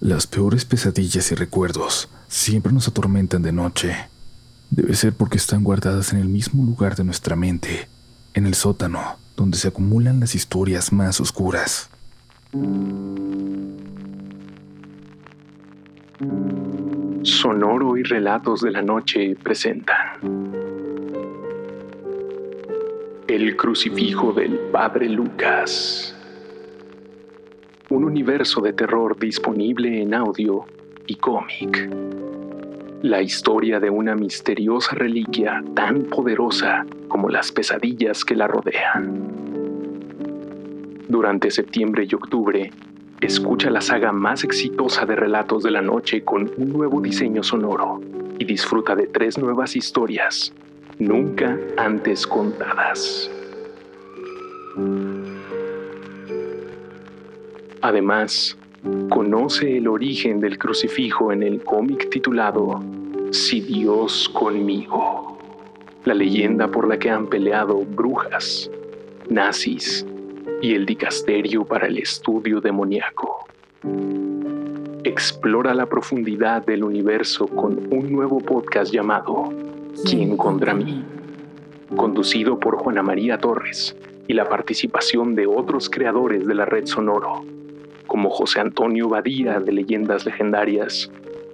Las peores pesadillas y recuerdos siempre nos atormentan de noche. Debe ser porque están guardadas en el mismo lugar de nuestra mente, en el sótano, donde se acumulan las historias más oscuras. Sonoro y Relatos de la Noche presentan El crucifijo del Padre Lucas un universo de terror disponible en audio y cómic. La historia de una misteriosa reliquia tan poderosa como las pesadillas que la rodean. Durante septiembre y octubre, escucha la saga más exitosa de relatos de la noche con un nuevo diseño sonoro y disfruta de tres nuevas historias nunca antes contadas. Además, conoce el origen del crucifijo en el cómic titulado Si Dios conmigo, la leyenda por la que han peleado brujas, nazis y el dicasterio para el estudio demoníaco. Explora la profundidad del universo con un nuevo podcast llamado ¿Quién contra mí? conducido por Juana María Torres y la participación de otros creadores de la red Sonoro como José Antonio Badía de Leyendas Legendarias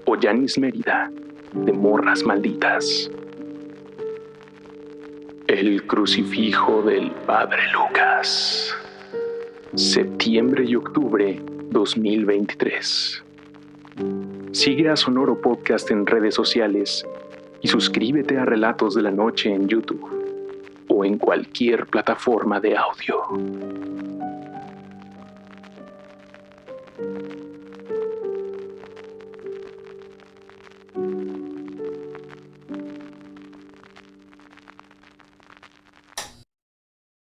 o Yanis Mérida de Morras Malditas. El crucifijo del Padre Lucas. Septiembre y octubre 2023. Sigue a Sonoro Podcast en redes sociales y suscríbete a Relatos de la Noche en YouTube o en cualquier plataforma de audio. Thank you.